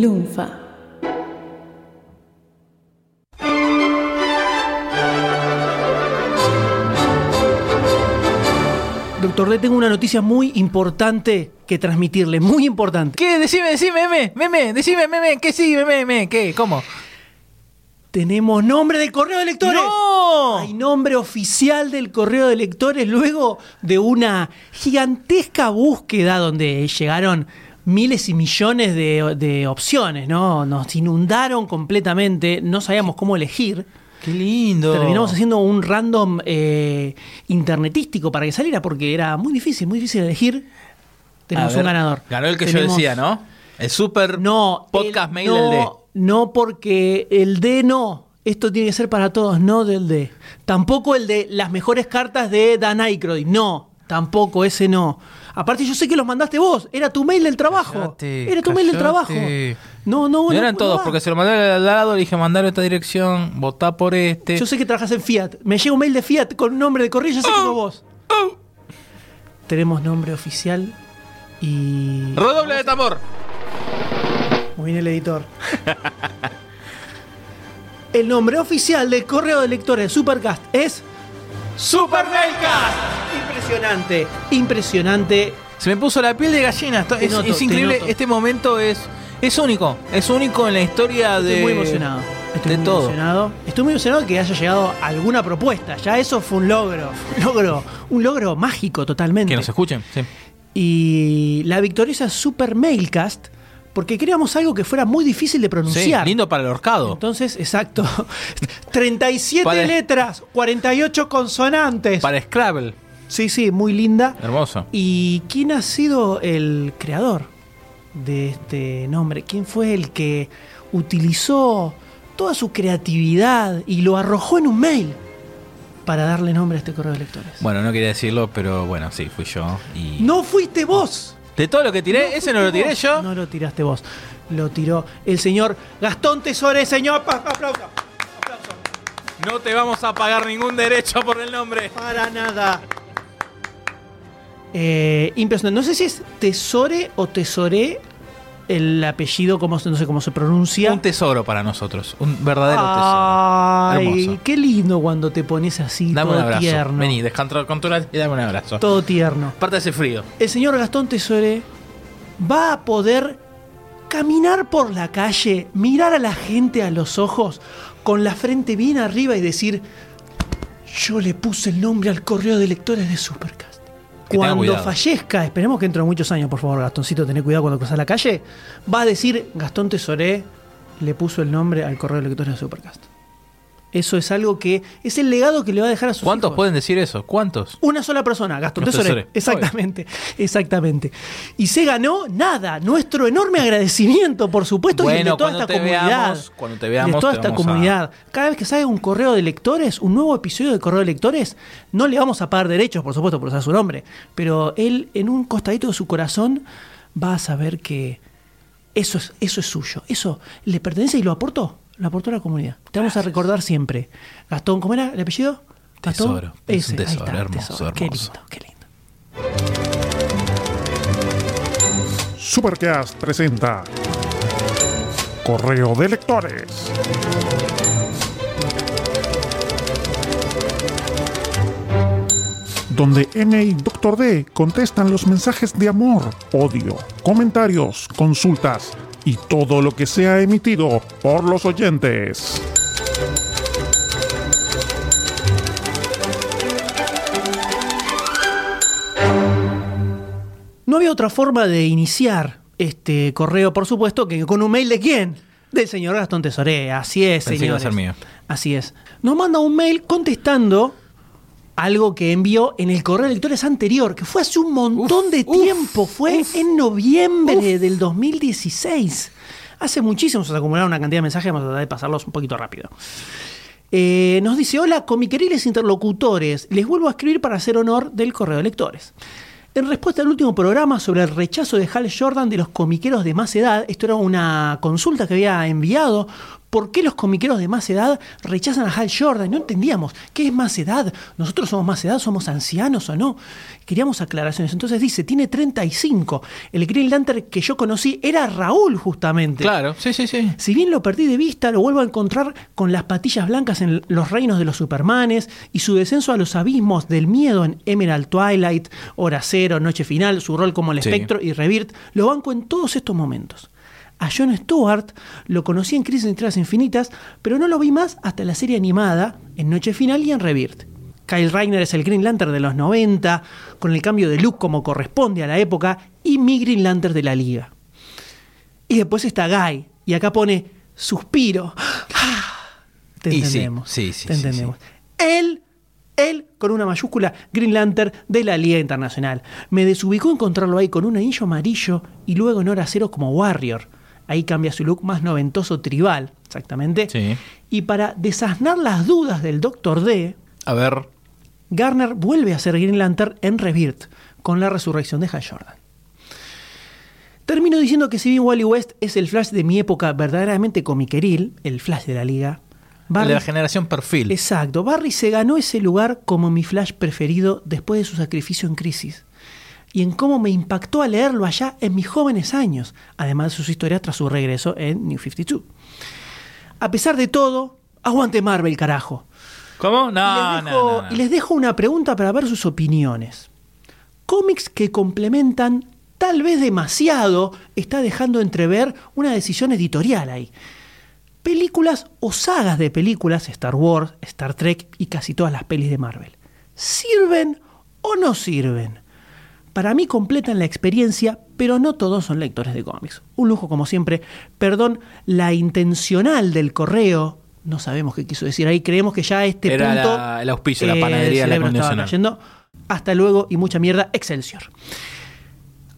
Lunfa. Doctor D, tengo una noticia muy importante que transmitirle, muy importante. ¿Qué? Decime, decime, meme, meme, decime, meme, ¿qué sí, meme, meme, qué? ¿Cómo? Tenemos nombre del correo de lectores. ¡No! Hay nombre oficial del correo de lectores luego de una gigantesca búsqueda donde llegaron miles y millones de, de opciones, ¿no? Nos inundaron completamente, no sabíamos cómo elegir. Qué lindo. Terminamos haciendo un random eh, internetístico para que saliera porque era muy difícil, muy difícil elegir. Tenemos ver, un ganador. Ganó el que yo decía, ¿no? El super No, podcast el- mail no, del D. No, porque el D no. Esto tiene que ser para todos, no del D. Tampoco el de las mejores cartas de Dan Aykroyd. No, tampoco, ese no. Aparte, yo sé que los mandaste vos. Era tu mail del trabajo. Era tu mail del trabajo. No, no, No no, eran no todos, porque se lo mandé al lado, le dije mandar a esta dirección, votá por este. Yo sé que trabajas en Fiat. Me llega un mail de Fiat con un nombre de correo, yo sé que sos vos. Tenemos nombre oficial y. Redoble de tambor. Muy bien el editor. el nombre oficial del correo de lectores de Supercast es. Super Mailcast. Impresionante, impresionante. Se me puso la piel de gallina. esto- Es, noto, es te increíble. Este momento es, es único. Es único en la historia de. Estoy muy emocionado. Estoy de muy todo. emocionado. Estoy muy emocionado que haya llegado alguna propuesta. Ya eso fue un logro. Un logro, un logro mágico totalmente. Que nos escuchen. Sí. Y la victoriosa Super Mailcast, porque queríamos algo que fuera muy difícil de Sí, pronunciar. lindo para el horcado. Entonces, exacto. 37 Para- letras, 48 consonantes. para Scrabble. Sí, sí, muy linda. Hermoso. ¿Y quién ha sido el creador de este nombre? ¿Quién fue el que utilizó toda su creatividad y lo arrojó en un mail para darle nombre a este correo de lectores? Bueno, no quería decirlo, pero bueno, sí, fui yo. Y... No fuiste vos. De todo lo que tiré, ese no lo tiré vos. yo. No lo tiraste vos. Lo tiró el señor Gastón Tesore, señor. Aplauso. Aplauso. No te vamos a pagar ningún derecho por el nombre. Para nada. Eh, impresionante. No sé si es Tesore o Tesoré el apellido, cómo, se- no sé cómo se pronuncia. Un tesoro para nosotros. Un verdadero Ay, tesoro. Hermoso. qué lindo cuando te pones así, Dame un todo abrazo. tierno. Vení, descontrola y dame un abrazo. Todo tierno. Aparte ese frío. El señor Gastón Tesore va a poder caminar por la calle, mirar a la gente a los ojos, con la frente bien arriba y decir: Yo le puse el nombre al correo de lectores de Supercast. Cuando fallezca, esperemos que dentro de muchos años, por favor, Gastoncito, tené cuidado cuando cruzas la calle, va a decir: Gastón Tesoré le puso el nombre al correo de lectores de Supercast. Eso es algo que es el legado que le va a dejar a sus ¿Cuántos hijos. pueden decir eso? ¿Cuántos? Una sola persona, Gastón Tesoré. Exactamente, exactamente. Y se ganó nada, nuestro enorme agradecimiento, por supuesto, y Bueno, de toda cuando esta te comunidad. veamos, cuando te veamos, de toda te esta a- comunidad. Cada vez que sale un correo de lectores, un nuevo episodio de correo de lectores, no le vamos a pagar derechos, por supuesto, por usar su nombre. Pero él, en un costadito de su corazón, va a saber que eso es, eso es suyo. Eso le pertenece y lo aportó. Lo aportó la comunidad. Te vamos a recordar siempre. Gastón, ¿cómo era el apellido? Gastón. Tesoro. Es un tesoro, está, hermoso, tesoro. Qué hermoso. lindo, qué lindo. Supercast presenta Correo de Lectores. Donde N y Dr. D contestan los mensajes de amor, odio, comentarios, consultas y todo lo que sea emitido por los oyentes. No había otra forma de iniciar este correo, por supuesto, que con un mail de quién? Del señor Gastón Tesoré. Así es, mío. Así es. Nos manda un mail contestando algo que envió en el correo de lectores anterior, que fue hace un montón Uf, de uf, tiempo. Fue en noviembre del 2016. Hace muchísimo se acumularon una cantidad de mensajes, vamos a tratar de pasarlos un poquito rápido. Eh, nos dice, hola comiqueriles interlocutores, les vuelvo a escribir para hacer honor del correo de lectores. En respuesta al último programa sobre el rechazo de Hal Jordan de los comiqueros de más edad, esto era una consulta que había enviado por qué los comiqueros de más edad rechazan a Hal Jordan. No entendíamos qué es más edad. Nosotros somos más edad, somos ancianos o no. Queríamos aclaraciones. Entonces dice, tiene 35. El Green Lantern que yo conocí era Raúl justamente. Claro, sí, sí, sí. Si bien lo perdí de vista, lo vuelvo a encontrar con las patillas blancas en los reinos de los Supermanes y su descenso a los abismos del miedo en Emerald Twilight, Hora Cero, Noche Final, su rol como el Sí. espectro y Rebirth, lo banco en todos estos momentos. A John Stewart lo conocí en Crisis en Tierras Infinitas, pero no lo vi más hasta la serie animada, en Noche Final y en Rebirth. Kyle Reiner es el Green Lantern de los 90, con el cambio de look como corresponde a la época, y mi Green Lantern de la liga. Y después está Guy, y acá pone suspiro. Te Y sí, entendemos. sí, sí, te entendemos. Él, él con una mayúscula, Green Lantern de la Liga Internacional. Me desubicó encontrarlo ahí con un anillo amarillo y luego en hora cero como Warrior. Ahí cambia su look más noventoso tribal, exactamente. Sí. Y para desasnar las dudas del Doctor D, A ver. Garner vuelve a ser Green Lantern en Rebirth, con la resurrección de Hal Jordan. Termino diciendo que si bien Wally West es el Flash de mi época verdaderamente comiqueril, el Flash de la liga, de la generación perfil. Exacto, Barry se ganó ese lugar como mi Flash preferido después de su sacrificio en Crisis. Y en cómo me impactó a leerlo allá en mis jóvenes años, además de sus historias tras su regreso en New 52. A pesar de todo, aguante Marvel, carajo. ¿Cómo? Y No, les no, dejo- no, no. Y les dejo una pregunta para ver sus opiniones. Cómics que complementan tal vez demasiado está dejando entrever una decisión editorial ahí. Películas o sagas de películas, Star Wars, Star Trek y casi todas las pelis de Marvel. ¿Sirven o no sirven? Para mí completan la experiencia, pero no todos son lectores de cómics. Un lujo como siempre. Perdón, la intencional del correo. No sabemos qué quiso decir ahí. Creemos que ya a este Era punto. la- el auspicio, la eh, panadería, la cerebro estaba condicional. Hasta luego y mucha mierda. Excelsior.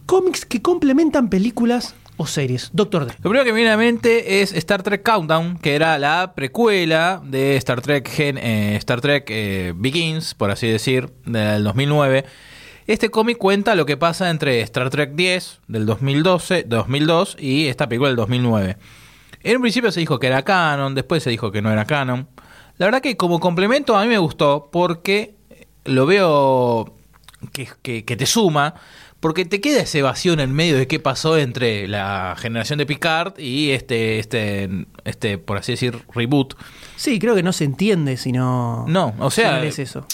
Cómics que complementan películas o series. Doctor D. Lo primero que me viene a la mente es Star Trek Countdown, que era la precuela de Star Trek, Gen- eh, Star Trek eh, Begins, por así decir, del 2009. Este cómic cuenta lo que pasa entre Star Trek 10 del 2012, 2002 y esta película del 2009. En un principio se dijo que era canon, después se dijo que no era canon. La verdad que como complemento a mí me gustó porque lo veo que, que- que te suma, porque te queda ese vacío en el medio de qué pasó entre la generación de Picard y este, este, este, por así decir, reboot. Sí, creo que no se entiende si no. No, o sea, si no eso.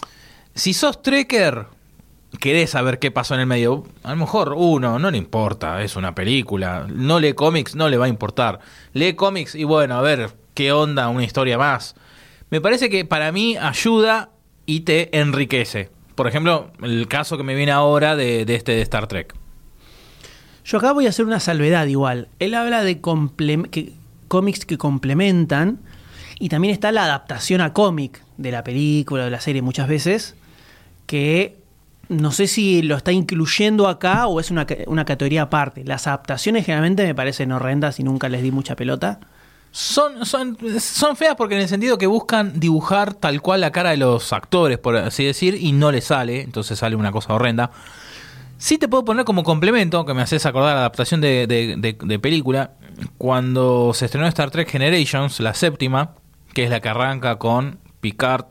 Si sos trekker, querés saber qué pasó en el medio. A lo mejor uno, no le importa, es una película. No lee cómics, no le va a importar. Lee cómics y bueno, a ver qué onda, una historia más. Me parece que para mí ayuda y te enriquece. Por ejemplo, el caso que me viene ahora de, este de Star Trek. Yo acá voy a hacer una salvedad igual. Él habla de cómics que complementan y también está la adaptación a cómic de la película de la serie muchas veces que no sé si lo está incluyendo acá o es una, una categoría aparte. Las adaptaciones generalmente me parecen horrendas y nunca les di mucha pelota. Son, son, son feas porque en el sentido que buscan dibujar tal cual la cara de los actores, por así decir, y no les sale, entonces sale una cosa horrenda. Sí te puedo poner como complemento, que me haces acordar la adaptación de, de- de- de película, cuando se estrenó Star Trek Generations, la séptima, que es la que arranca con Picard,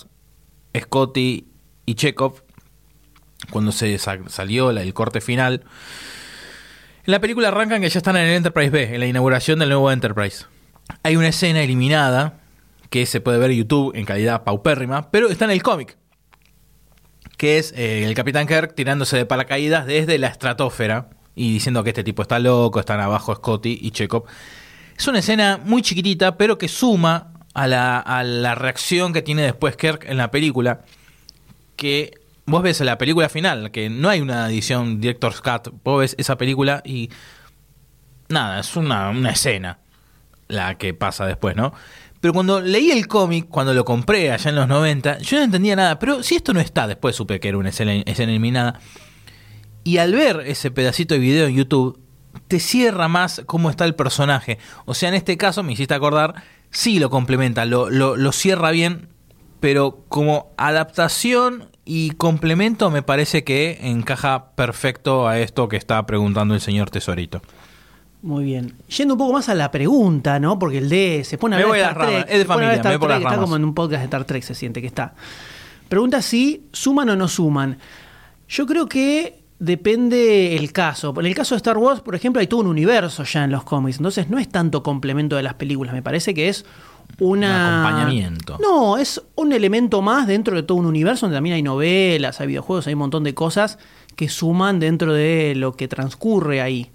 Scotty y Chekhov, cuando se sa- salió el corte final. En la película arrancan que ya están en el Enterprise B, en la inauguración del nuevo Enterprise. Hay una escena eliminada que se puede ver en YouTube en calidad paupérrima, pero está en el cómic. Que es eh, el Capitán Kirk tirándose de paracaídas desde la estratosfera y diciendo que este tipo está loco, están abajo Scotty y Chekhov. Es una escena muy chiquitita, pero que suma a la, a la reacción que tiene después Kirk en la película. Que vos ves la película final, que no hay una edición Director's Cut. Vos ves esa película y. Nada, es una, una escena la que pasa después, ¿no? Pero cuando leí el cómic, cuando lo compré allá en los 90, yo no entendía nada. Pero si esto no está, después supe que era una escena, escena eliminada. Y al ver ese pedacito de video en YouTube, te cierra más cómo está el personaje. O sea, en este caso, me hiciste acordar, sí lo complementa, lo, lo, lo cierra bien, pero como adaptación y complemento me parece que encaja perfecto a esto que está preguntando el señor Tesorito. Muy bien. Yendo un poco más a la pregunta, ¿no? Porque el de se pone a voy a Star Trek, es de familia, me voy por Star las Trek, Está como en un podcast de Star Trek, se siente que está. Pregunta si suman o no suman. Yo creo que depende el caso. En el caso de Star Wars, por ejemplo, hay todo un universo ya en los cómics. Entonces no es tanto complemento de las películas. Me parece que es una... Un acompañamiento. No, es un elemento más dentro de todo un universo donde también hay novelas, hay videojuegos, hay un montón de cosas que suman dentro de lo que transcurre ahí.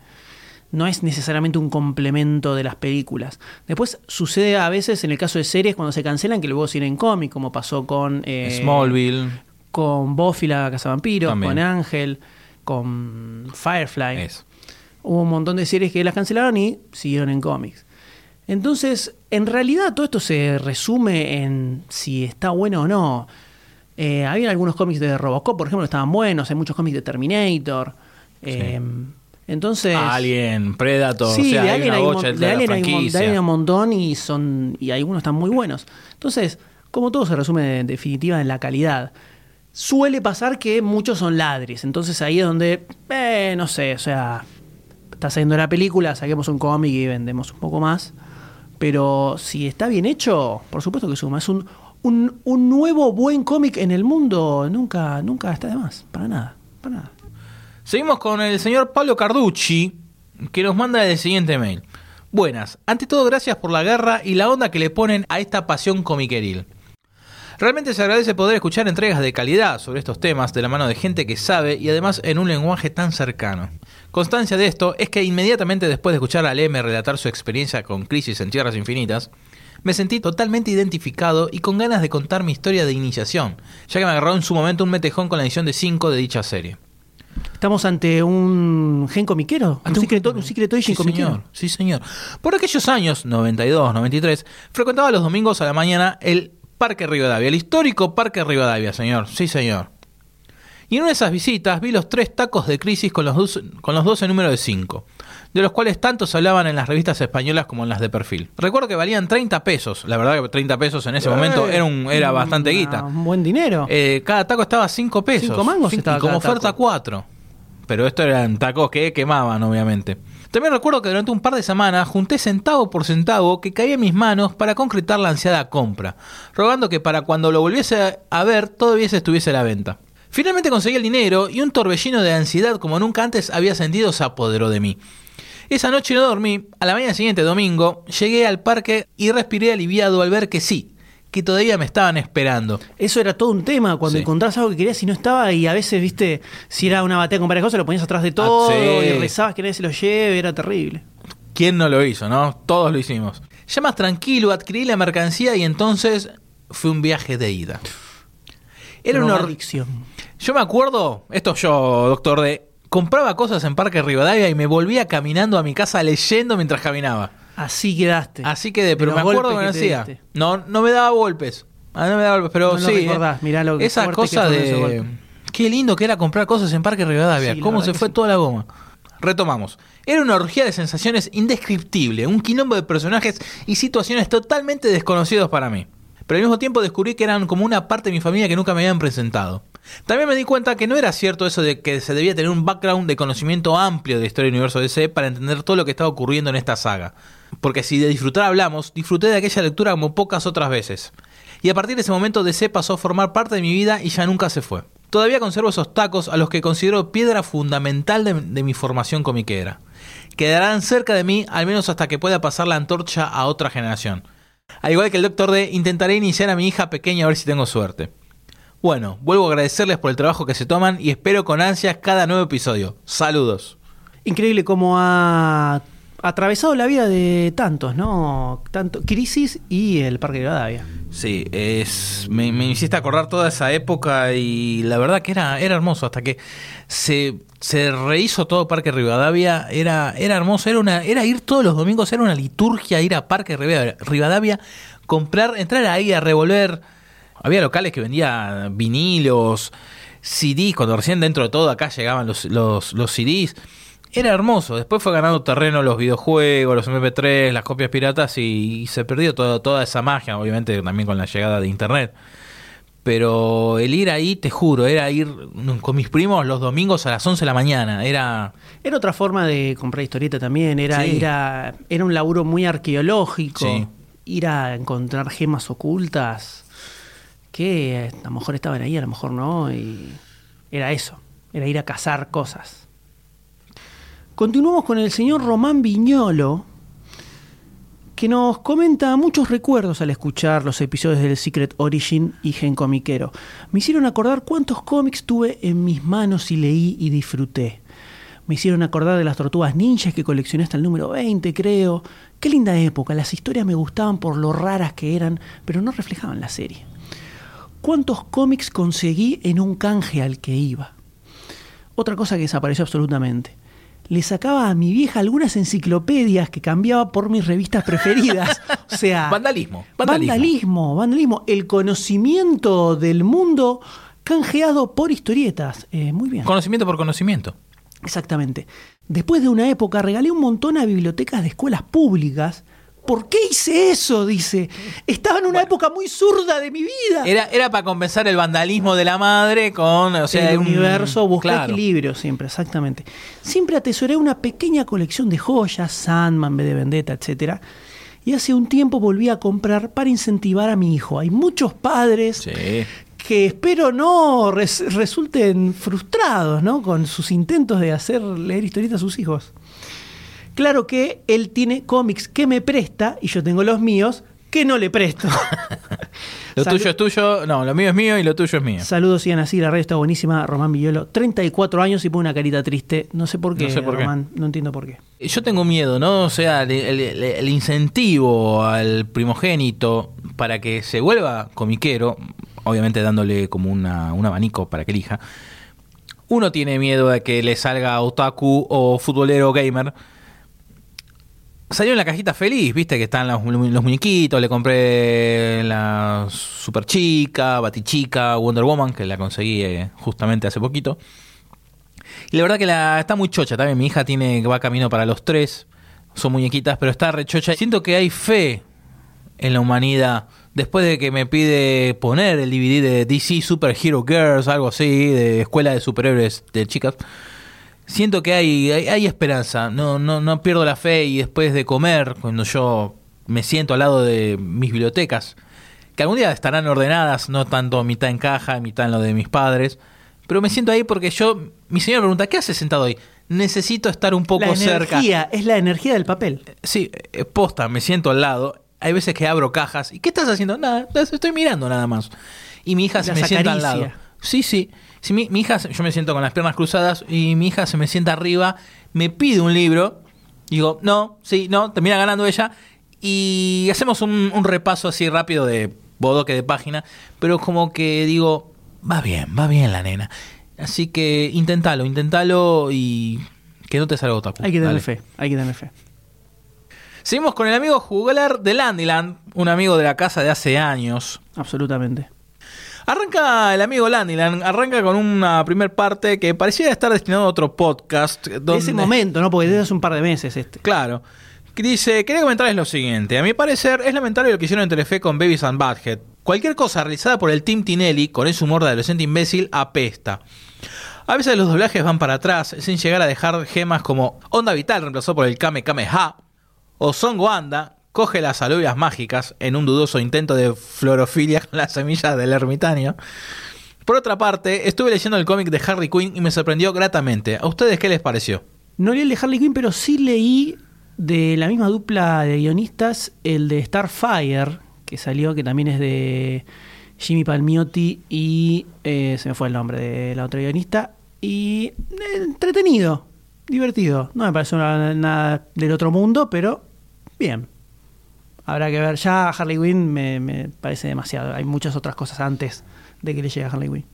No es necesariamente un complemento de las películas. Después sucede a veces en el caso de series cuando se cancelan que luego siguen en cómic, como pasó con eh, Smallville. con Buffy la Cazavampiros, con Ángel, con Firefly. Es. Hubo un montón de series que las cancelaron y siguieron en cómics. Entonces, en realidad todo esto se resume en si está bueno o no. Eh, había algunos cómics de Robocop, por ejemplo, que estaban buenos. Hay muchos cómics de Terminator. Eh, entonces... Alien, Predator, Sí, o sea, de hay Alien una hay, un bocha mon- de de la Alien hay un de. Alien hay un montón y son y algunos están muy buenos. Entonces, como todo se resume en definitiva en la calidad. Suele pasar que muchos son ladris, entonces ahí es donde, eh, no sé, o sea, está saliendo la película, saquemos un cómic y vendemos un poco más. Pero si está bien hecho, por supuesto que suma. Es un, un, un nuevo buen cómic en el mundo, nunca, nunca está de más, para nada, para nada. Seguimos con el señor Pablo Carducci, que nos manda el siguiente mail. Buenas, ante todo gracias por la guerra y la onda que le ponen a esta pasión comiqueril. Realmente se agradece poder escuchar entregas de calidad sobre estos temas de la mano de gente que sabe y además en un lenguaje tan cercano. Constancia de esto es que inmediatamente después de escuchar a Leme relatar su experiencia con Crisis en Tierras Infinitas, me sentí totalmente identificado y con ganas de contar mi historia de iniciación, ya que me agarró en su momento un metejón con la edición de 5 de dicha serie. Estamos ante un gen comiquero, un Ante un- secreto, un secreto Sí, comiquero. señor. Sí, señor. Por aquellos años, 92, 93, frecuentaba los domingos a la mañana el Parque Rivadavia, el histórico Parque Rivadavia, señor. Sí, señor. Y en una de esas visitas vi los tres tacos de crisis con los, dos, con los 12 números de 5, de los cuales tanto se hablaban en las revistas españolas como en las de perfil. Recuerdo que valían 30 pesos, la verdad que 30 pesos en ese momento era, un, era bastante guita. Un buen dinero. Eh, cada taco estaba 5 pesos. Cinco mangos Cinco- estaba y como oferta taco. 4. Pero estos eran tacos que quemaban, obviamente. También recuerdo que durante un par de semanas junté centavo por centavo que caía en mis manos para concretar la ansiada compra, rogando que para cuando lo volviese a ver todavía se estuviese a la venta. Finalmente conseguí el dinero y un torbellino de ansiedad como nunca antes había sentido se apoderó de mí. Esa noche no dormí, a la mañana siguiente, domingo, llegué al parque y respiré aliviado al ver que sí, que todavía me estaban esperando. Eso era todo un tema cuando Sí. encontrás algo que querías y no estaba y a veces, viste, si era una batalla con varias cosas, lo ponías atrás de todo Ah, sí. y rezabas que nadie se lo lleve, era terrible. ¿Quién no lo hizo, no? Todos lo hicimos. Ya más tranquilo, adquirí la mercancía y entonces fue un viaje de ida. Era una... adicción. Yo me acuerdo, esto yo, doctor D, compraba cosas en Parque Rivadavia y me volvía caminando a mi casa leyendo mientras caminaba. Así quedaste. Así que, de, pero me acuerdo que te hacía. diste. No, no me daba golpes. Ah, no me daba golpes, pero No sí. recordás, eh, mirá lo que Esa cosa de. Qué lindo que era comprar cosas en Parque Rivadavia. Sí, Cómo se fue sí. toda la goma. Retomamos. Era una orgía de sensaciones indescriptible, un quilombo de personajes y situaciones totalmente desconocidos para mí. Pero al mismo tiempo descubrí que eran como una parte de mi familia que nunca me habían presentado. También me di cuenta que no era cierto eso de que se debía tener un background de conocimiento amplio de historia del universo DC para entender todo lo que estaba ocurriendo en esta saga. Porque si de disfrutar hablamos, disfruté de aquella lectura como pocas otras veces. Y a partir de ese momento DC pasó a formar parte de mi vida y ya nunca se fue. Todavía conservo esos tacos a los que considero piedra fundamental de, mi formación comiquera. Quedarán cerca de mí al menos hasta que pueda pasar la antorcha a otra generación. Al igual que el Dr. D, intentaré iniciar a mi hija pequeña a ver si tengo suerte. Bueno, vuelvo a agradecerles por el trabajo que se toman y espero con ansias cada nuevo episodio. Saludos. Increíble cómo ha atravesado la vida de tantos, ¿no? Tanto Crisis y el Parque de Rivadavia. Sí, es, me, me hiciste acordar toda esa época y la verdad que era, era hermoso. Hasta que se, se rehizo todo Parque Rivadavia, era, era hermoso. Era, una, era ir todos los domingos, era una liturgia ir a Parque Rivadavia, comprar, entrar ahí a revolver. Había locales que vendían vinilos, CDs, cuando recién dentro de todo acá llegaban los, los, los CDs. Era hermoso. Después fue ganando terreno los videojuegos, los MP3, las copias piratas y, y se perdió todo- toda esa magia, obviamente también con la llegada de Internet. Pero el ir ahí, te juro, era ir con mis primos los domingos a las 11 de la mañana. Era. Era otra forma de comprar historieta también. Era Sí. ir a- era un laburo muy arqueológico. Sí. Ir a encontrar gemas ocultas a lo mejor estaban ahí, a lo mejor no. Y era eso. Era ir a cazar cosas. Continuamos con el señor Román Viñolo, que nos comenta muchos recuerdos al escuchar los episodios del Secret Origin y Gen Comiquero. Me hicieron acordar cuántos cómics tuve en mis manos y leí y disfruté. Me hicieron acordar de las tortugas ninjas que coleccioné hasta el número 20, creo. Qué linda época, las historias me gustaban por lo raras que eran, pero no reflejaban la serie. ¿Cuántos cómics conseguí en un canje al que iba? Otra cosa que desapareció absolutamente. Le sacaba a mi vieja algunas enciclopedias que cambiaba por mis revistas preferidas. O sea, Vandalismo, vandalismo, vandalismo. vandalismo, El conocimiento del mundo canjeado por historietas. Eh, muy bien. Conocimiento por conocimiento. Exactamente. Después de una época regalé un montón a bibliotecas de escuelas públicas. ¿Por qué hice eso? Dice. Estaba en una época muy zurda de mi vida. Era, era para compensar el vandalismo de la madre con. O sea, el un- universo busca claro. equilibrio siempre, exactamente. Siempre atesoré una pequeña colección de joyas, Sandman, B de Vendetta, etcétera. Y hace un tiempo volví a comprar para incentivar a mi hijo. Hay muchos padres Sí. que espero no res- resulten frustrados ¿no? con sus intentos de hacer leer historietas a sus hijos. Claro que él tiene cómics que me presta y yo tengo los míos que no le presto. Lo Salu- tuyo es tuyo, no, lo mío es mío y lo tuyo es mío. Saludos, Ian así, la radio está buenísima. Román Villolo, 34 años y pone una carita triste. No sé por qué, No sé por qué. Román, no entiendo por qué. Yo tengo miedo, ¿no? O sea, el, el- el incentivo al primogénito para que se vuelva comiquero, obviamente dándole como una, un abanico para que elija. Uno tiene miedo de que le salga otaku o futbolero gamer. Salió en la cajita feliz, viste que están los, muñequitos, le compré la Super Chica, Batichica, Wonder Woman, que la conseguí eh, justamente hace poquito. Y la verdad que la está muy chocha también. Mi hija tiene va camino para los tres. Son muñequitas, pero está rechocha. Siento que hay fe en la humanidad. Después de que me pide poner el DVD de DC Super Hero Girls, algo así, de escuela de superhéroes de chicas. Siento que hay, hay, hay esperanza. No, no, no pierdo la fe. Y después de comer, cuando yo me siento al lado de mis bibliotecas, que algún día estarán ordenadas, no tanto mitad en caja, mitad en lo de mis padres. Pero me siento ahí porque yo, mi señora me pregunta, ¿qué haces sentado ahí? Necesito estar un poco la cerca. energía, es la energía del papel. Sí, eh, posta, me siento al lado. Hay veces que abro cajas. ¿Y qué estás haciendo? Nada, estoy mirando nada más. Y mi hija se me sienta al lado. Sí, sí. Sí, mi, mi hija, yo me siento con las piernas cruzadas y mi hija se me sienta arriba, me pide un libro. Digo, no, sí, no, termina ganando ella. Y hacemos un, un repaso así rápido de bodoque de página. Pero como que digo, va bien, va bien la nena. Así que inténtalo, inténtalo y que no te salga otaku. Hay que darle Dale. fe, hay que darle fe. Seguimos con el amigo juglar de Landyland, un amigo de la casa de hace años. Absolutamente. Arranca el amigo Landyland, arranca con una primer parte que parecía estar destinado a otro podcast. De Donde, ese momento, ¿no? Porque desde hace un par de meses este. Claro. Dice, quería comentarles lo siguiente. A mi parecer, es lamentable lo que hicieron en Telefe con Babies and Butthead. Cualquier cosa realizada por el Team Tinelli, con ese humor de adolescente imbécil, apesta. A veces los doblajes van para atrás, sin llegar a dejar gemas como Onda Vital reemplazó por el Kame Kame Ha, o Son Wanda coge las alubias mágicas en un dudoso intento de florofilia con las semillas del ermitaño. Por otra parte, estuve leyendo el cómic de Harley Quinn y me sorprendió gratamente. ¿A ustedes qué les pareció? No leí el de Harley Quinn, pero sí leí de la misma dupla de guionistas el de Starfire, que salió, que también es de Jimmy Palmiotti y eh, se me fue el nombre de la otra guionista. Y eh, entretenido, divertido. No me pareció nada del otro mundo, pero bien. Habrá que ver. Ya Harley Quinn me, parece demasiado. Hay muchas otras cosas antes de que le llegue a Harley Quinn.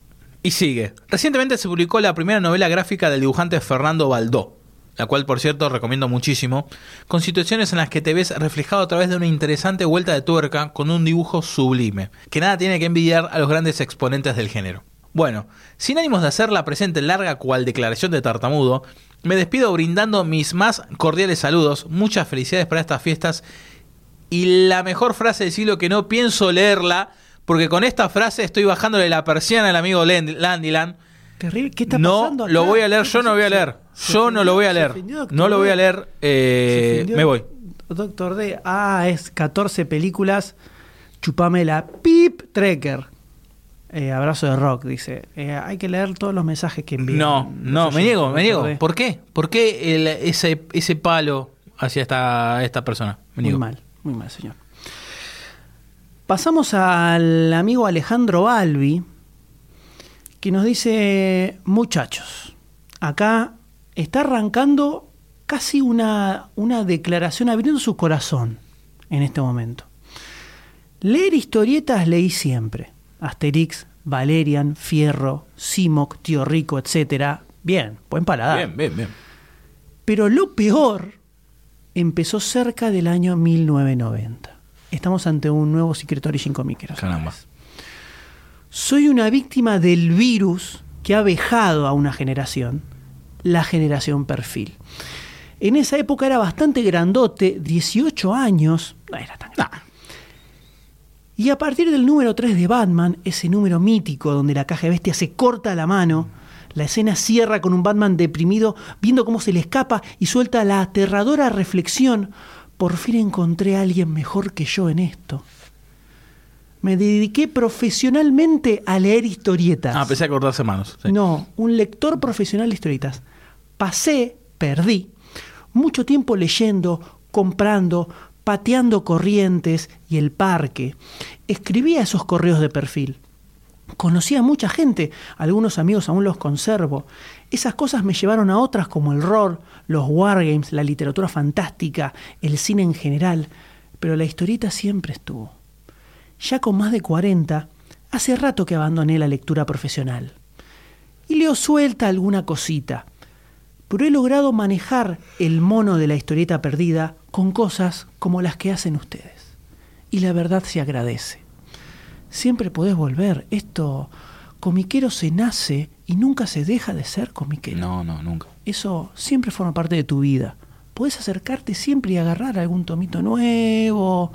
Y sigue. Recientemente se publicó la primera novela gráfica del dibujante Fernando Baldó, la cual por cierto recomiendo muchísimo, con situaciones en las que te ves reflejado a través de una interesante vuelta de tuerca con un dibujo sublime, que nada tiene que envidiar a los grandes exponentes del género. Bueno, sin ánimos de hacer la presente larga cual declaración de tartamudo, me despido brindando mis más cordiales saludos, muchas felicidades para estas fiestas y la mejor frase del siglo que no pienso leerla porque con esta frase estoy bajándole la persiana al amigo Land- Landyland. Terrible. ¿Qué está No pasando? lo acá? voy a leer, ¿Qué yo no voy a leer. ¿Se Yo no lo voy a ¿Se leer. No lo voy a leer. ¿Se eh, me voy. Doctor D. Ah, es 14 películas. Chupame la pip trekker. Eh, abrazo de rock, dice. Eh, hay que leer todos los mensajes que envían. No, no, me niego, me niego. ¿Por qué? ¿Por qué el- ese, ese palo hacia esta, esta persona? Me Muy niego. mal, muy mal, señor. Pasamos al amigo Alejandro Balbi, que nos dice, muchachos, acá está arrancando casi una, una declaración abriendo su corazón en este momento. Leer historietas leí siempre. Asterix, Valerian, Fierro, Simoc, Tío Rico, etc. Bien, buen paladar. Bien, bien, bien. Pero lo peor empezó cerca del año 1990. Estamos ante un nuevo Secret Origin comiquero. Caramba. Soy una víctima del virus que ha vejado a una generación, la generación perfil. En esa época era bastante grandote, 18 años, no era tan grande. Y a partir del número 3 de Batman, ese número mítico donde la caja de bestia se corta la mano, la escena cierra con un Batman deprimido viendo cómo se le escapa y suelta la aterradora reflexión, por fin encontré a alguien mejor que yo en esto. Me dediqué profesionalmente a leer historietas. Ah, empecé a cortarse manos. sí. No, un lector profesional de historietas. Pasé, perdí, mucho tiempo leyendo, comprando, pateando corrientes y el parque. Escribía esos correos de perfil. Conocí a mucha gente, algunos amigos aún los conservo. Esas cosas me llevaron a otras como el rol, los wargames, la literatura fantástica, el cine en general, pero la historieta siempre estuvo. Ya con más de 40, hace rato que abandoné la lectura profesional. Y leo suelta alguna cosita, pero he logrado manejar el mono de la historieta perdida con cosas como las que hacen ustedes. Y la verdad se agradece. Siempre podés volver. Esto, comiquero se nace y nunca se deja de ser comiquero. No, no, nunca. Eso siempre forma parte de tu vida. Podés acercarte siempre y agarrar algún tomito nuevo.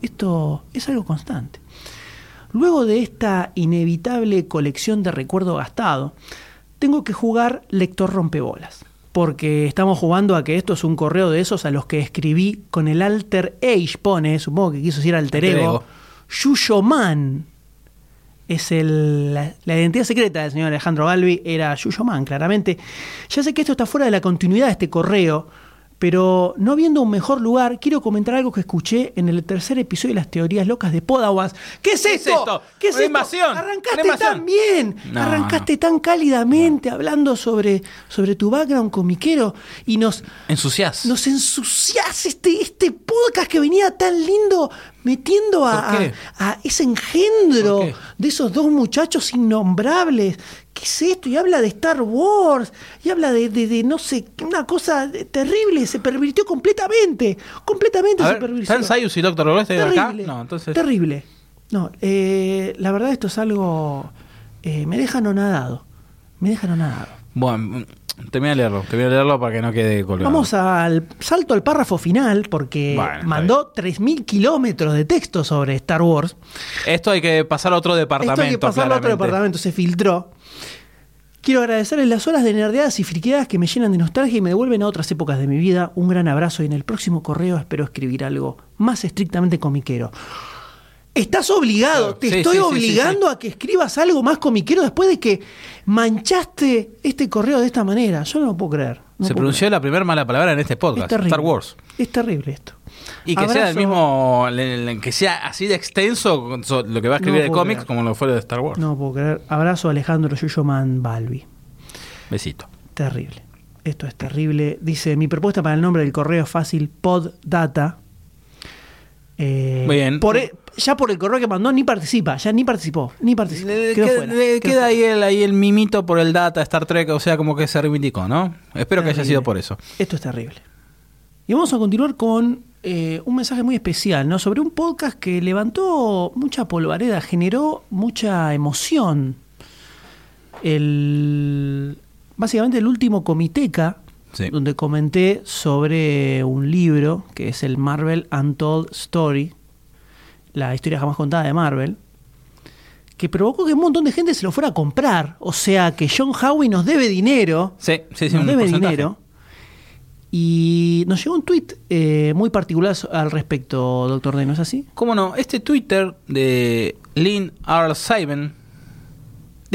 Esto es algo constante. Luego de esta inevitable colección de recuerdo gastado, tengo que jugar lector rompebolas. Porque estamos jugando a que esto es un correo de esos a los que escribí con el alter age, pone, supongo que quiso decir alter Alter ego, ego. Yuyoman. Es el- la, identidad secreta del señor Alejandro Galvi, era Yuyoman, claramente. Ya sé que esto está fuera de la continuidad de este correo, pero no viendo un mejor lugar, quiero comentar algo que escuché en el tercer episodio de las teorías locas de Podawas. ¿Qué es ¿Qué es esto? esto? ¿Qué es esto? invasión, Arrancaste invasión. tan bien, No, arrancaste tan cálidamente hablando sobre, sobre tu background comiquero y nos, Ensuciás. nos ensuciás este, este podcast que venía tan lindo metiendo a, ese engendro de esos dos muchachos innombrables. ¿Qué es esto? Y habla de Star Wars, y habla de, de- de, no sé, una cosa terrible, se pervirtió completamente, completamente A se ver, pervirtió. ¿Están Sayus y Doctor Who acá? Terrible, No, entonces. terrible. No, eh, la verdad esto es algo, eh, me deja anonadado, me deja anonadado. Bueno, termina de leerlo. Termina de leerlo para que no quede colgado. Vamos al salto al párrafo final porque Bueno, mandó 3.000 kilómetros de texto sobre Star Wars. Esto hay que pasar a otro departamento. Esto hay que pasarlo a otro departamento, se filtró. Quiero agradecerles las horas de nerdeadas y friqueadas que me llenan de nostalgia y me devuelven a otras épocas de mi vida. Un gran abrazo y en el próximo correo espero escribir algo más estrictamente comiquero. Estás obligado, Claro, te sí, estoy sí, sí, obligando a que escribas algo más comiquero después de que manchaste este correo de esta manera. Yo no lo puedo creer. no Se puedo pronunció la primera mala palabra en este podcast. Es terrible. Star Wars. Es terrible esto. Y que sea el mismo. Que sea así de extenso lo que va a escribir No de cómics creer. como lo fue de Star Wars. No puedo creer. Abrazo a Alejandro Yuyoman Balbi. Besito. Terrible. Esto es terrible. Dice, mi propuesta para el nombre del correo es fácil, poddata. Eh, Muy bien. por e- ya por el correo que mandó ni participa, ya ni participó, ni participó. Le, Quedó queda, fuera, le quedó queda fuera. ahí el, ahí el mimito por el data Star Trek, o sea, como que se reivindicó, ¿no? Espero que haya sido por eso. Esto es terrible. Y vamos a continuar con eh, un mensaje muy especial, ¿no? Sobre un podcast que levantó mucha polvareda, generó mucha emoción. El, básicamente el último Comiteca, Sí. donde comenté sobre un libro que es el Marvel Untold Story, la historia jamás contada de Marvel. que provocó que un montón de gente se lo fuera a comprar. O sea que John Howe nos debe dinero. Sí, sí, sí, nos un debe porcentaje. dinero. Y nos llegó un tuit eh, muy particular al respecto, doctor D, ¿no es así? ¿Cómo no? Este Twitter de Lynn R. Simon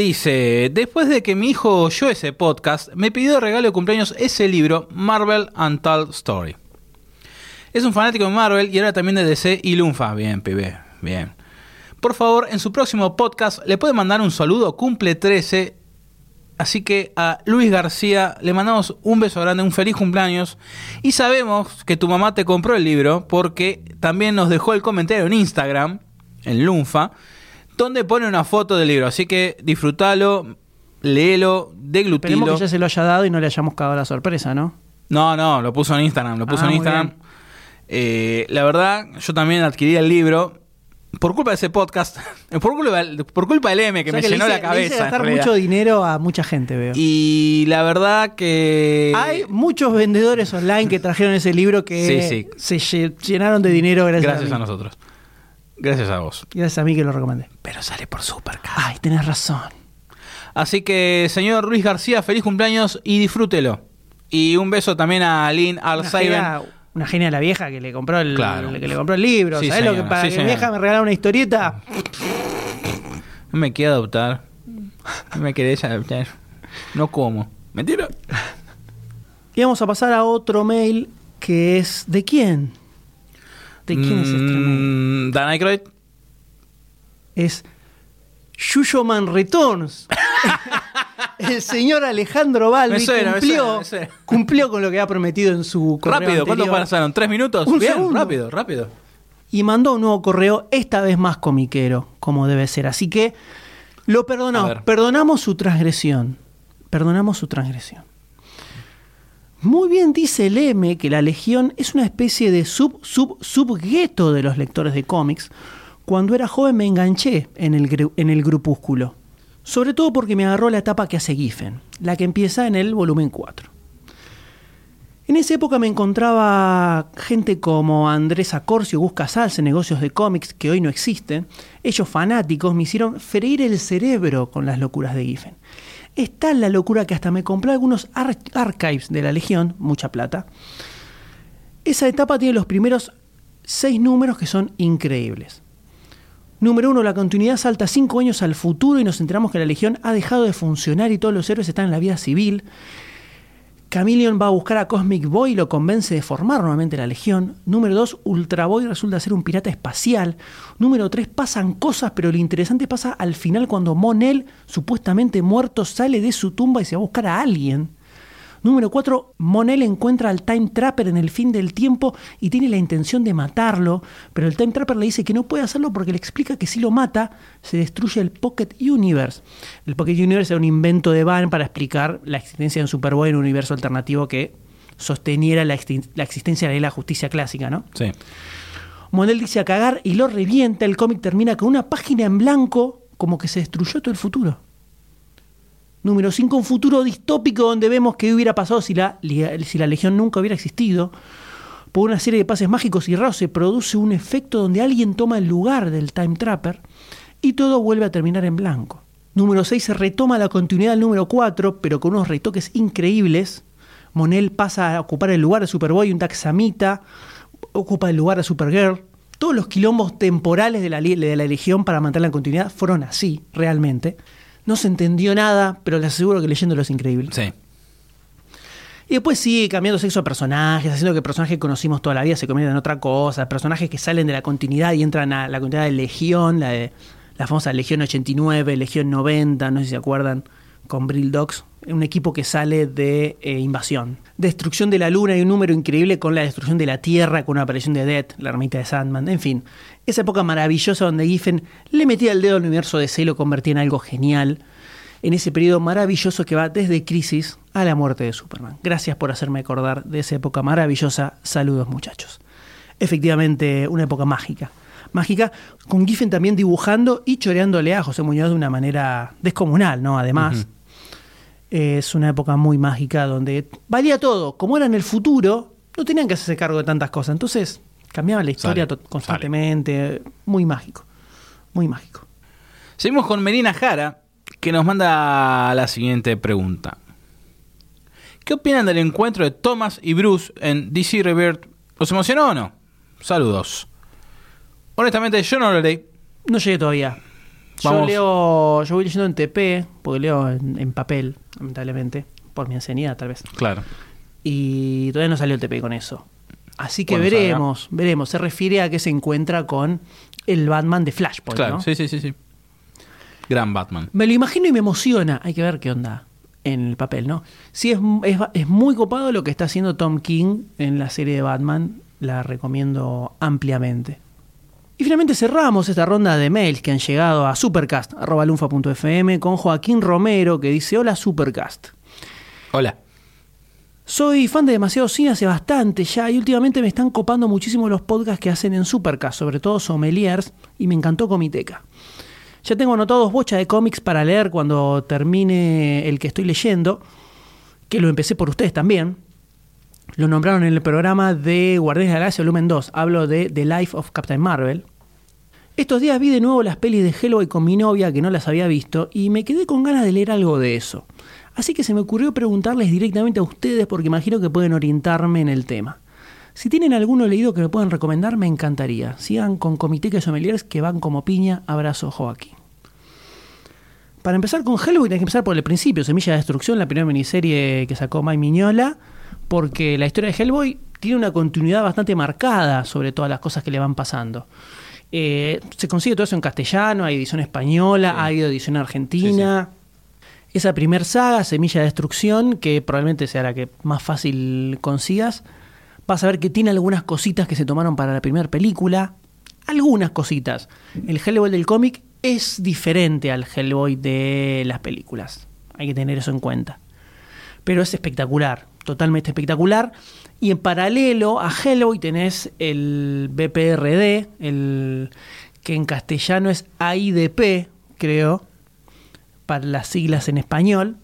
dice: Después de que mi hijo oyó ese podcast, me pidió de regalo de cumpleaños ese libro, Marvel Untold Story. Es un fanático de Marvel y ahora también de DC y Lunfa. Bien, pibe, bien. Por favor, en su próximo podcast le puede mandar un saludo, cumple 13. Así que a Luis García le mandamos un beso grande, un feliz cumpleaños. Y sabemos que tu mamá te compró el libro porque también nos dejó el comentario en Instagram, en Lunfa, donde pone una foto del libro. Así que disfrútalo, léelo, Esperemos deglutilo. que ya se lo haya dado y no le hayamos cagado la sorpresa, ¿no? No, no, lo puso en Instagram, lo puso Ah, en Instagram. Eh, la verdad, yo también adquirí el libro por culpa de ese podcast, por culpa, por culpa del M que O sea me que le llenó hice- la le hice cabeza. gastar realidad. mucho dinero a mucha gente, veo. Y la verdad que... Hay muchos vendedores online que trajeron ese libro que Sí, sí. se lle- llenaron de dinero gracias, Gracias a, nosotros. Gracias a vos. Gracias a mí que lo recomendé. Pero sale por Supercar. Ay, tenés razón. Así que, señor Luis García, feliz cumpleaños y disfrútelo. Y un beso también a Lynn Alzheimer. una genia la vieja que le compró el, Claro. que le compró el libro. Sí, ¿Sabés lo que para sí, que señora. vieja me regalara una historieta? No me quiero adoptar. No me querés adoptar. No como. Mentira. Y vamos a pasar a otro mail que es ¿de quién? ¿De quién es este mail? Mm, Dan Aykroyd. Es Yuyoman Returns. El señor Alejandro Balbi suena, me cumplió, suena, me suena. cumplió con lo que había prometido en su correo Rápido, ¿cuánto pasaron? ¿Tres minutos? Un Bien, segundo. rápido, rápido. y mandó un nuevo correo, esta vez más comiquero, como debe ser. Así que lo perdonamos, perdonamos su transgresión. Perdonamos su transgresión. Muy bien dice el M que la Legión es una especie de sub sub subgueto de los lectores de cómics. Cuando era joven me enganché en el, en el grupúsculo. Sobre todo porque me agarró la etapa que hace Giffen, la que empieza en el volumen 4. En esa época me encontraba gente como Andrés Acorcio, Gus Casals negocios de cómics que hoy no existen. Ellos fanáticos me hicieron freír el cerebro con las locuras de Giffen. Es tal la locura que hasta me compré algunos ar- archives de la Legión, mucha plata. Esa etapa tiene los primeros seis números que son increíbles. Número uno, la continuidad salta cinco años al futuro y nos enteramos que la Legión ha dejado de funcionar y todos los héroes están en la vida civil. Chameleon va a buscar a Cosmic Boy y lo convence de formar nuevamente la Legión. Número 2, Ultra Boy resulta ser un pirata espacial. Número 3, pasan cosas, pero lo interesante pasa al final cuando Monel, supuestamente muerto, sale de su tumba y se va a buscar a alguien. Número 4, Monel encuentra al Time Trapper en el fin del tiempo y tiene la intención de matarlo, pero el Time Trapper le dice que no puede hacerlo porque le explica que si lo mata, se destruye el Pocket Universe. El Pocket Universe era un invento de Van para explicar la existencia de un Superboy en un universo alternativo que sosteniera la, la existencia de la ley de la justicia clásica, ¿no? Sí. Monel dice a cagar y lo revienta. El cómic termina con una página en blanco, como que se destruyó todo el futuro. Número 5, un futuro distópico donde vemos qué hubiera pasado si la, si la Legión nunca hubiera existido. Por una serie de pases mágicos y raros se produce un efecto donde alguien toma el lugar del Time Trapper y todo vuelve a terminar en blanco. Número 6 se retoma la continuidad del número 4, pero con unos retoques increíbles. Monel pasa a ocupar el lugar de Superboy, un taxamita, ocupa el lugar de Supergirl. Todos los quilombos temporales de la, de la Legión para mantener la continuidad fueron así, realmente. No se entendió nada, pero les aseguro que leyéndolo es increíble. Sí. Y después sigue cambiando sexo de personajes, haciendo que personajes que conocimos toda la vida se conviertan en otra cosa, personajes que salen de la continuidad y entran a la continuidad de Legión, la, de, la famosa Legión 89, Legión 90, no sé si se acuerdan, con Brill Dogs, un equipo que sale de eh, Invasión. Destrucción de la Luna y un número increíble con la destrucción de la Tierra, con una aparición de Death, la ermita de Sandman, en fin. Esa época maravillosa donde Giffen le metía el dedo al universo de C y convertía en algo genial en ese periodo maravilloso que va desde Crisis a la muerte de Superman. Gracias por hacerme acordar de esa época maravillosa. Saludos muchachos. Efectivamente, una época mágica. Mágica, con Giffen también dibujando y choreándole a José Muñoz de una manera descomunal, ¿no? Además, es una época muy mágica donde valía todo. Como era en el futuro, no tenían que hacerse cargo de tantas cosas. Entonces, cambiaba la historia Sale, constantemente. Muy mágico. Muy mágico. Seguimos con Melina Jara, que nos manda la siguiente pregunta. ¿Qué opinan del encuentro de Thomas y Bruce en DC Rebirth? ¿Os emocionó o no? Saludos. Honestamente, yo no lo leí. No llegué todavía. Yo leo, yo voy leyendo en TP, porque leo en, en papel, lamentablemente, por mi ancianidad tal vez. Claro. Y todavía no salió el TP con eso. Así que Cuando veremos, veremos. Se refiere a que se encuentra con el Batman de Flashpoint, Claro, ¿no? sí, sí, sí, sí. Gran Batman. Me lo imagino y me emociona. Hay que ver qué onda en el papel, ¿no? Sí, es, es, es muy copado lo que está haciendo Tom King en la serie de Batman. La recomiendo ampliamente. Y finalmente cerramos esta ronda de mails que han llegado a supercast.lunfa.fm con Joaquín Romero que dice: Hola Supercast. Hola. Soy fan de demasiado cine hace bastante ya y últimamente me están copando muchísimo los podcasts que hacen en Supercast, sobre todo Sommeliers, y me encantó Comiteca. Ya tengo anotados bocha de cómics para leer cuando termine el que estoy leyendo, que lo empecé por ustedes también. Lo nombraron en el programa de Guardianes de la Galaxia Volumen 2. Hablo de The Life of Captain Marvel. Estos días vi de nuevo las pelis de Hellboy con mi novia que no las había visto y me quedé con ganas de leer algo de eso. Así que se me ocurrió preguntarles directamente a ustedes porque imagino que pueden orientarme en el tema. Si tienen alguno leído que me puedan recomendar, me encantaría. Sigan con Comité que Sommeliers que van como piña. Abrazo, Joaquín. Para empezar con Hellboy, tenés que empezar por el principio. Semilla de Destrucción, la primera miniserie que sacó Mike Miñola, porque la historia de Hellboy tiene una continuidad bastante marcada sobre todas las cosas que le van pasando. Eh, se consigue todo eso en castellano, hay edición española, hay edición argentina. Esa primer saga, Semilla de Destrucción, que probablemente sea la que más fácil consigas, vas a ver que tiene algunas cositas que se tomaron para la primera película. Algunas cositas. El Hellboy del cómic es diferente al Hellboy de las películas. Hay que tener eso en cuenta. Pero es espectacular, totalmente espectacular. Y en paralelo a Hellboy tenés el BPRD, el que en castellano es AIDP, creo, para las siglas en español,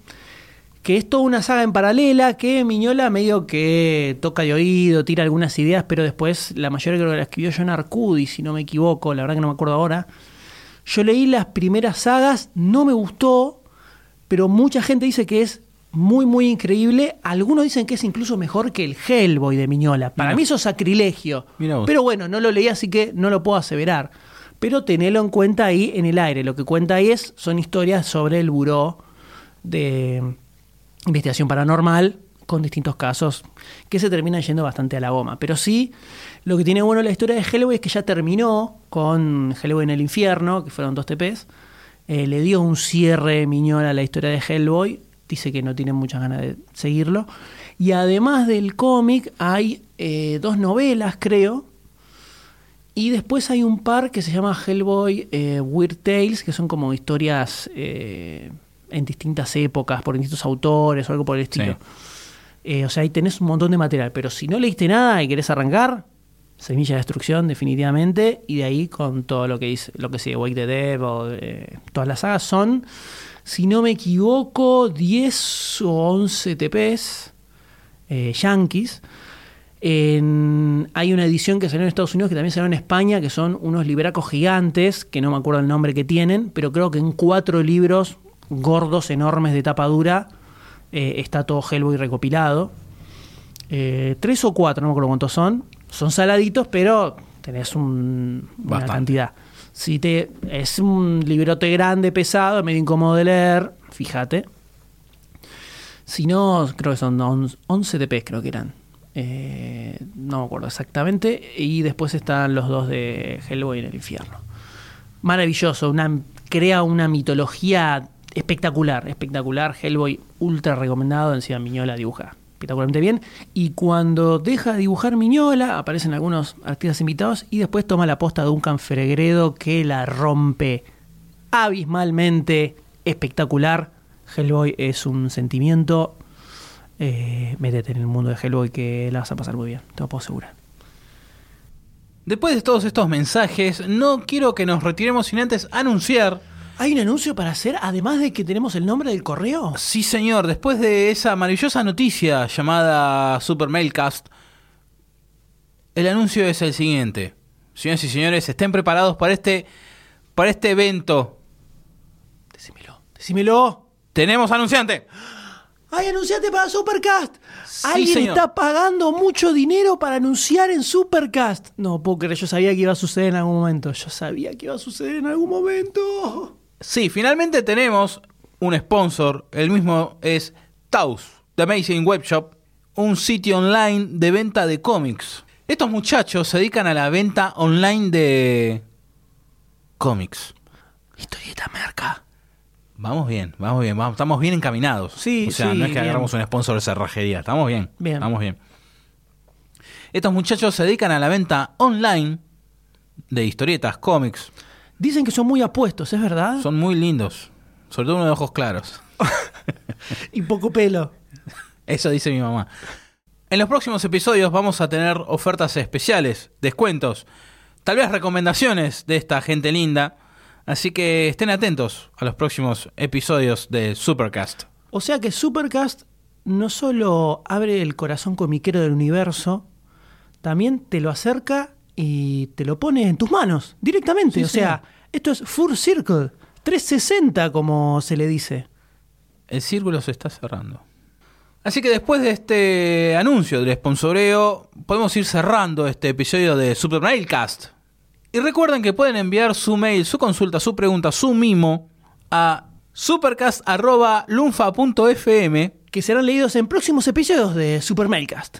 que es toda una saga en paralela que Miñola medio que toca de oído, tira algunas ideas, pero después la mayoría creo que la escribió John Arcudi, si no me equivoco, la verdad que no me acuerdo ahora. Yo leí las primeras sagas, no me gustó, pero mucha gente dice que es muy, muy increíble. Algunos dicen que es incluso mejor que el Hellboy de Miñola. Para Mirá. mí eso es sacrilegio. Pero bueno, no lo leí, así que no lo puedo aseverar. Pero tenelo en cuenta ahí en el aire. Lo que cuenta ahí es, son historias sobre el buró de investigación paranormal con distintos casos que se terminan yendo bastante a la goma. Pero sí, lo que tiene bueno la historia de Hellboy es que ya terminó con Hellboy en el infierno, que fueron dos TPs. Eh, le dio un cierre miñón a la historia de Hellboy. Dice que no tiene muchas ganas de seguirlo. Y además del cómic, hay eh, dos novelas, creo. Y después hay un par que se llama Hellboy eh, Weird Tales, que son como historias eh, en distintas épocas, por distintos autores o algo por el estilo. Sí. O sea, ahí tenés un montón de material. Pero si no leíste nada y querés arrancar, Semilla de Destrucción, definitivamente. Y de ahí con todo lo que dice, lo que sigue, Wake the Dead o eh, todas las sagas son, si no me equivoco, 10 o 11 TPs eh, yankees. Hay una edición que salió en Estados Unidos que también salió en España, que son unos libracos gigantes, que no me acuerdo el nombre que tienen, pero creo que en cuatro libros gordos, enormes de tapa dura, eh, está todo Hellboy recopilado. Eh, tres o cuatro, no me acuerdo cuántos son. Son saladitos, pero tenés un- una cantidad. Si te, es un librote grande, pesado, medio incómodo de leer, fíjate. Si no, creo que son on- 11 TPs, creo que eran. Eh, no me acuerdo exactamente. Y después están los dos de Hellboy en el infierno. Maravilloso, una, crea una mitología espectacular, espectacular. Hellboy ultra recomendado, encima Miñola dibuja espectacularmente bien. Y cuando deja de dibujar Miñola, aparecen algunos artistas invitados y después toma la posta de Duncan Fregredo que la rompe abismalmente espectacular. Hellboy es un sentimiento. Eh, métete en el mundo de Hellboy que la vas a pasar muy bien, te lo puedo asegurar. Después de todos estos mensajes, no quiero que nos retiremos sin antes anunciar. ¿Hay un anuncio para hacer, además de que tenemos el nombre del correo? Sí, señor, después de esa maravillosa noticia llamada Super Mailcast, el anuncio es el siguiente. Señoras y señores, estén preparados para este, para este evento Decímelo, decímelo. Tenemos anunciante. ¡Ay, anunciate para Supercast! Sí, Alguien señor. está pagando mucho dinero para anunciar en Supercast. No puedo creer, yo sabía que iba a suceder en algún momento. Yo sabía que iba a suceder en algún momento. Sí, finalmente tenemos un sponsor. El mismo es Taus, The Amazing Web Shop, un sitio online de venta de cómics. Estos muchachos se dedican a la venta online de cómics. Historieta merca. Vamos bien, vamos bien, vamos, estamos bien encaminados. Sí, o sea, sí, no es que bien. agarramos un sponsor de cerrajería, estamos bien. Bien. Estamos bien. Estos muchachos se dedican a la venta online de historietas, cómics. Dicen que son muy apuestos, ¿es verdad? Son muy lindos. Sobre todo uno de ojos claros. Y poco pelo. Eso dice mi mamá. En los próximos episodios vamos a tener ofertas especiales, descuentos, tal vez recomendaciones de esta gente linda. Así que estén atentos a los próximos episodios de Supercast. O sea que Supercast no solo abre el corazón comiquero del universo, también te lo acerca y te lo pone en tus manos directamente. Sí, o sea, esto es Full Circle, 360 como se le dice. El círculo se está cerrando. Así que después de este anuncio del sponsoreo, podemos ir cerrando este episodio de Super Mailcast. Y recuerden que pueden enviar su mail, su consulta, su pregunta, su mimo a supercast.lunfa.fm Que serán leídos en próximos episodios de Super Mailcast.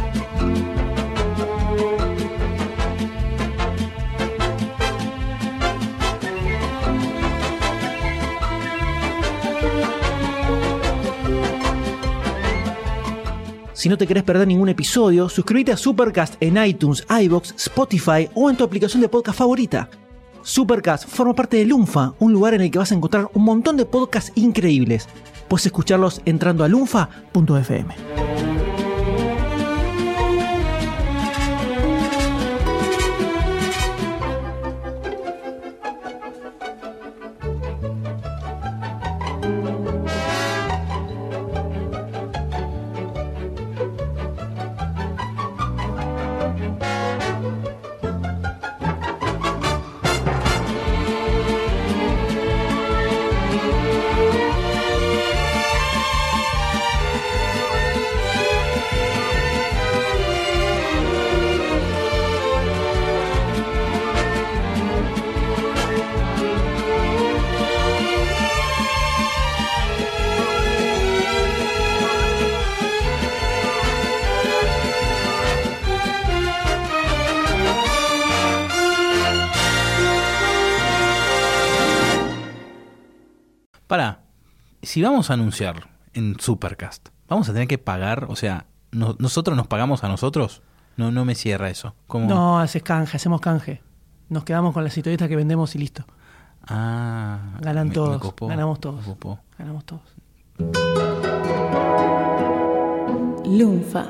Si no te querés perder ningún episodio, suscríbete a Supercast en iTunes, iBox, Spotify o en tu aplicación de podcast favorita. Supercast forma parte de Lunfa, un lugar en el que vas a encontrar un montón de podcasts increíbles. Puedes escucharlos entrando a lunfa.fm. si vamos a anunciar en Supercast, vamos a tener que pagar, o sea, no- nosotros nos pagamos a nosotros. No, no me cierra eso. ¿Cómo? No, haces canje, hacemos canje. Nos quedamos con las historietas que vendemos y listo. Ah, Ganan me- me todos, copó, ganamos me todos. copó. Ganamos todos. Lunfa.